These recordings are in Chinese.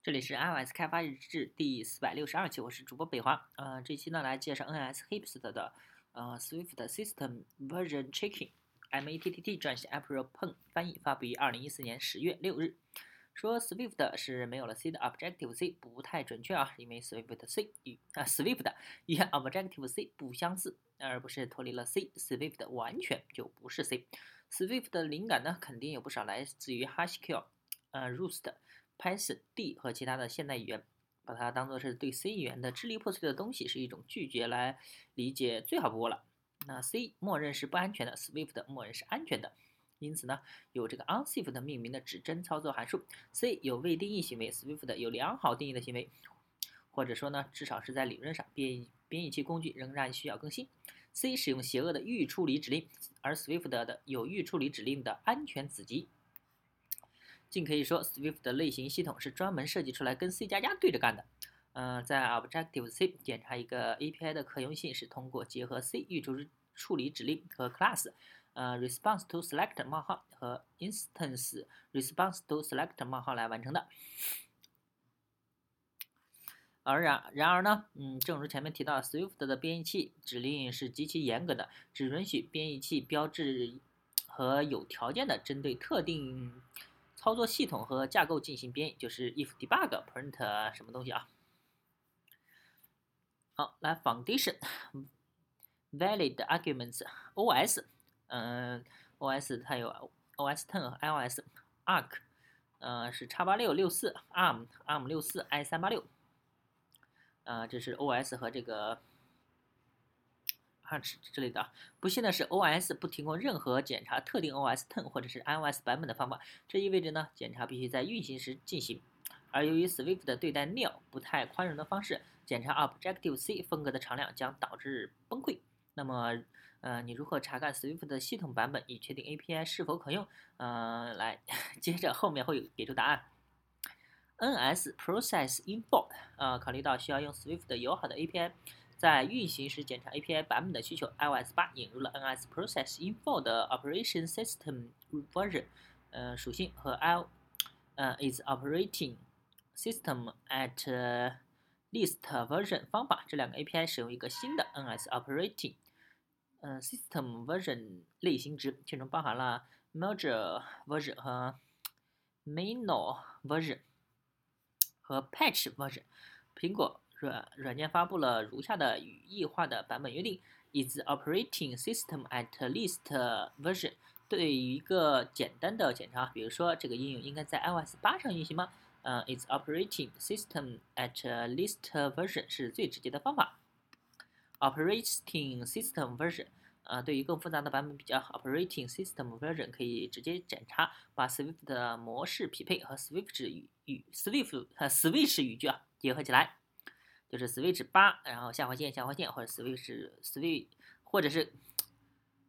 这里是 iOS 开发日志第四百六十二期，我是主播北华。呃，这期呢来介绍 NSHipster 的呃 Swift System Version Checking（MATTT） 撰写 April Peng 翻译，发布于二零一四年十月六日。说 Swift 是没有了 C 的 Objective C 不太准确啊，因为 Swift C 与啊 Swift 与 Objective C 不相似，而不是脱离了 C，Swift 完全就不是 C。Swift 的灵感呢，肯定有不少来自于 Haskell、呃 Rust。Python、D 和其他的现代语言，把它当做是对 C 语言的支离破碎的东西，是一种拒绝来理解最好不过了。那 C 默认是不安全的，Swift 默认是安全的，因此呢，有这个 unsafe 的命名的指针操作函数。C 有未定义行为，Swift 有良好定义的行为，或者说呢，至少是在理论上，编编译器工具仍然需要更新。C 使用邪恶的预处理指令，而 Swift 的有预处理指令的安全子集。尽可以说，Swift 的类型系统是专门设计出来跟 C 加加对着干的。嗯，在 Objective C 检查一个 API 的可用性是通过结合 C 预处处理指令和 class，呃，response to select 冒号和 instance response to select 冒号来完成的。而然然而呢，嗯，正如前面提到，Swift 的编译器指令是极其严格的，只允许编译器标志和有条件的针对特定。操作系统和架构进行编译，就是 if debug print 什么东西啊？好，来 foundation valid arguments OS，嗯，OS 它有 OS ten 和 iOS Arc，呃是叉八六六四 ARM ARM 六四 i 三八六，啊，这是 OS 和这个。啊，之之类的。不幸的是，OS 不提供任何检查特定 OS ten 或者是 iOS 版本的方法。这意味着呢，检查必须在运行时进行。而由于 Swift 的对待 nil 不太宽容的方式，检查 Objective C 风格的常量将导致崩溃。那么，呃，你如何查看 Swift 的系统版本以确定 API 是否可用？呃，来，接着后面会给出答案。NS Process Import，呃，考虑到需要用 Swift 友好的 API。在运行时检查 API 版本的需求，iOS 八引入了 NS Process Info 的 Operation System Version，呃属性和 i 呃 is operating system at least version 方法，这两个 API 使用一个新的 NS Operating 呃 System Version 类型值，其中包含了 Major Version 和 Minor Version 和 Patch Version，苹果。软软件发布了如下的语义化的版本约定：is operating system at least version。对于一个简单的检查，比如说这个应用应该在 iOS 八上运行吗？嗯，is operating system at least version 是最直接的方法。operating system version，呃，对于更复杂的版本比较好，operating system version 可以直接检查，把 Swift 的模式匹配和 Swift 语语 Swift 和 Switch 语句啊结合起来。就是 Switch 八，然后下划线下划线，或者 Switch Switch，或者是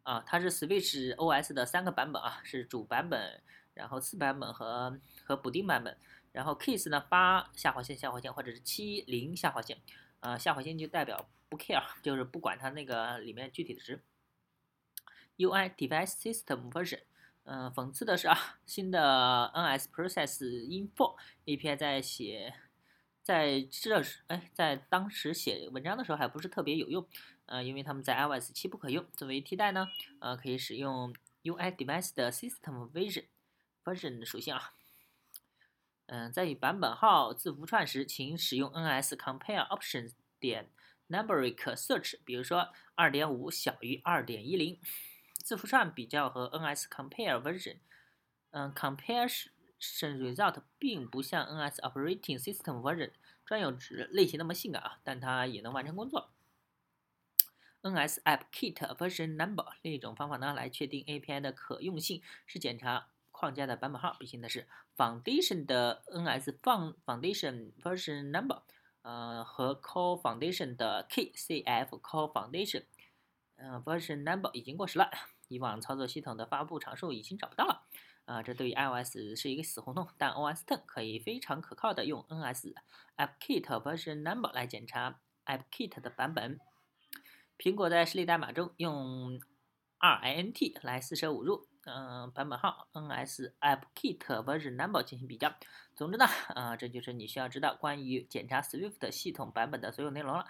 啊，它是 Switch OS 的三个版本啊，是主版本，然后次版本和和补丁版本。然后 Case 呢，八下划线下划线，或者是七零下划线，呃，下划线就代表不 care，就是不管它那个里面具体的值。UI Device System Version，嗯，讽刺的是啊，新的 NS Process Info API 在写。在这时，哎，在当时写文章的时候还不是特别有用，呃，因为他们在 iOS 七不可用。作为替代呢，呃，可以使用 UI Device 的 System Version Version 属性啊。嗯，在与版本号字符串时，请使用 NS Compare Options 点 Numeric Search，比如说2.5小于2.10，字符串比较和 NS Compare Version，嗯，Compare 是。Result 并不像 NS Operating System Version 专有值类型那么性感啊，但它也能完成工作。NS App Kit Version Number 另一种方法呢，来确定 API 的可用性是检查框架的版本号。比行的是 Foundation 的 NS Foundation Version Number，呃和 Core Foundation 的 KCF Core Foundation，呃 Version Number 已经过时了，以往操作系统的发布常数已经找不到了。啊，这对于 iOS 是一个死胡同，但 OS Ten 可以非常可靠的用 NS AppKit Version Number 来检查 AppKit 的版本。苹果在实例代码中用 RINT 来四舍五入，嗯版本号 NS App Kit Version Number 进行比较。总之呢，啊，这就是你需要知道关于检查 Swift 系统版本的所有内容了。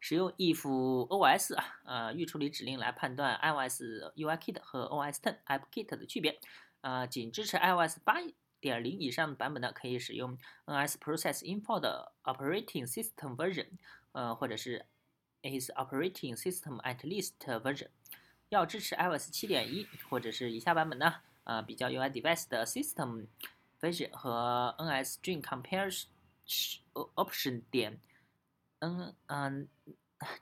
使用 if OS 啊，呃，预处理指令来判断 iOS UIKit 和 OS Ten App Kit 的区别。啊，仅支持 iOS 八点零以上版本的，可以使用 NS Process Info 的 Operating System Version，呃，或者是 is Operating System at least Version。要支持 iOS 七点一或者是以下版本呢？呃，比较 UI Device 的 System Version 和 NS String Compare Option 点 N 嗯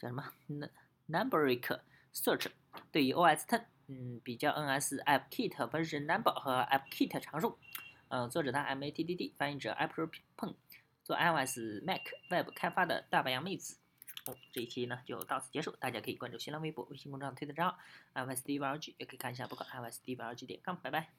叫什么 n u m b e r i c Search。对于 OS Ten，嗯，比较 NS App Kit Version Number 和 App Kit 常数。嗯，作者他 MATDD，翻译者 ApplePeng，做 iOS Mac Web 开发的大白杨妹子。哦，这一期呢就到此结束，大家可以关注新浪微博、微信公众号、推特账号 iOS D V R G，也可以看一下博客 iOS D V R G 点 com，拜拜。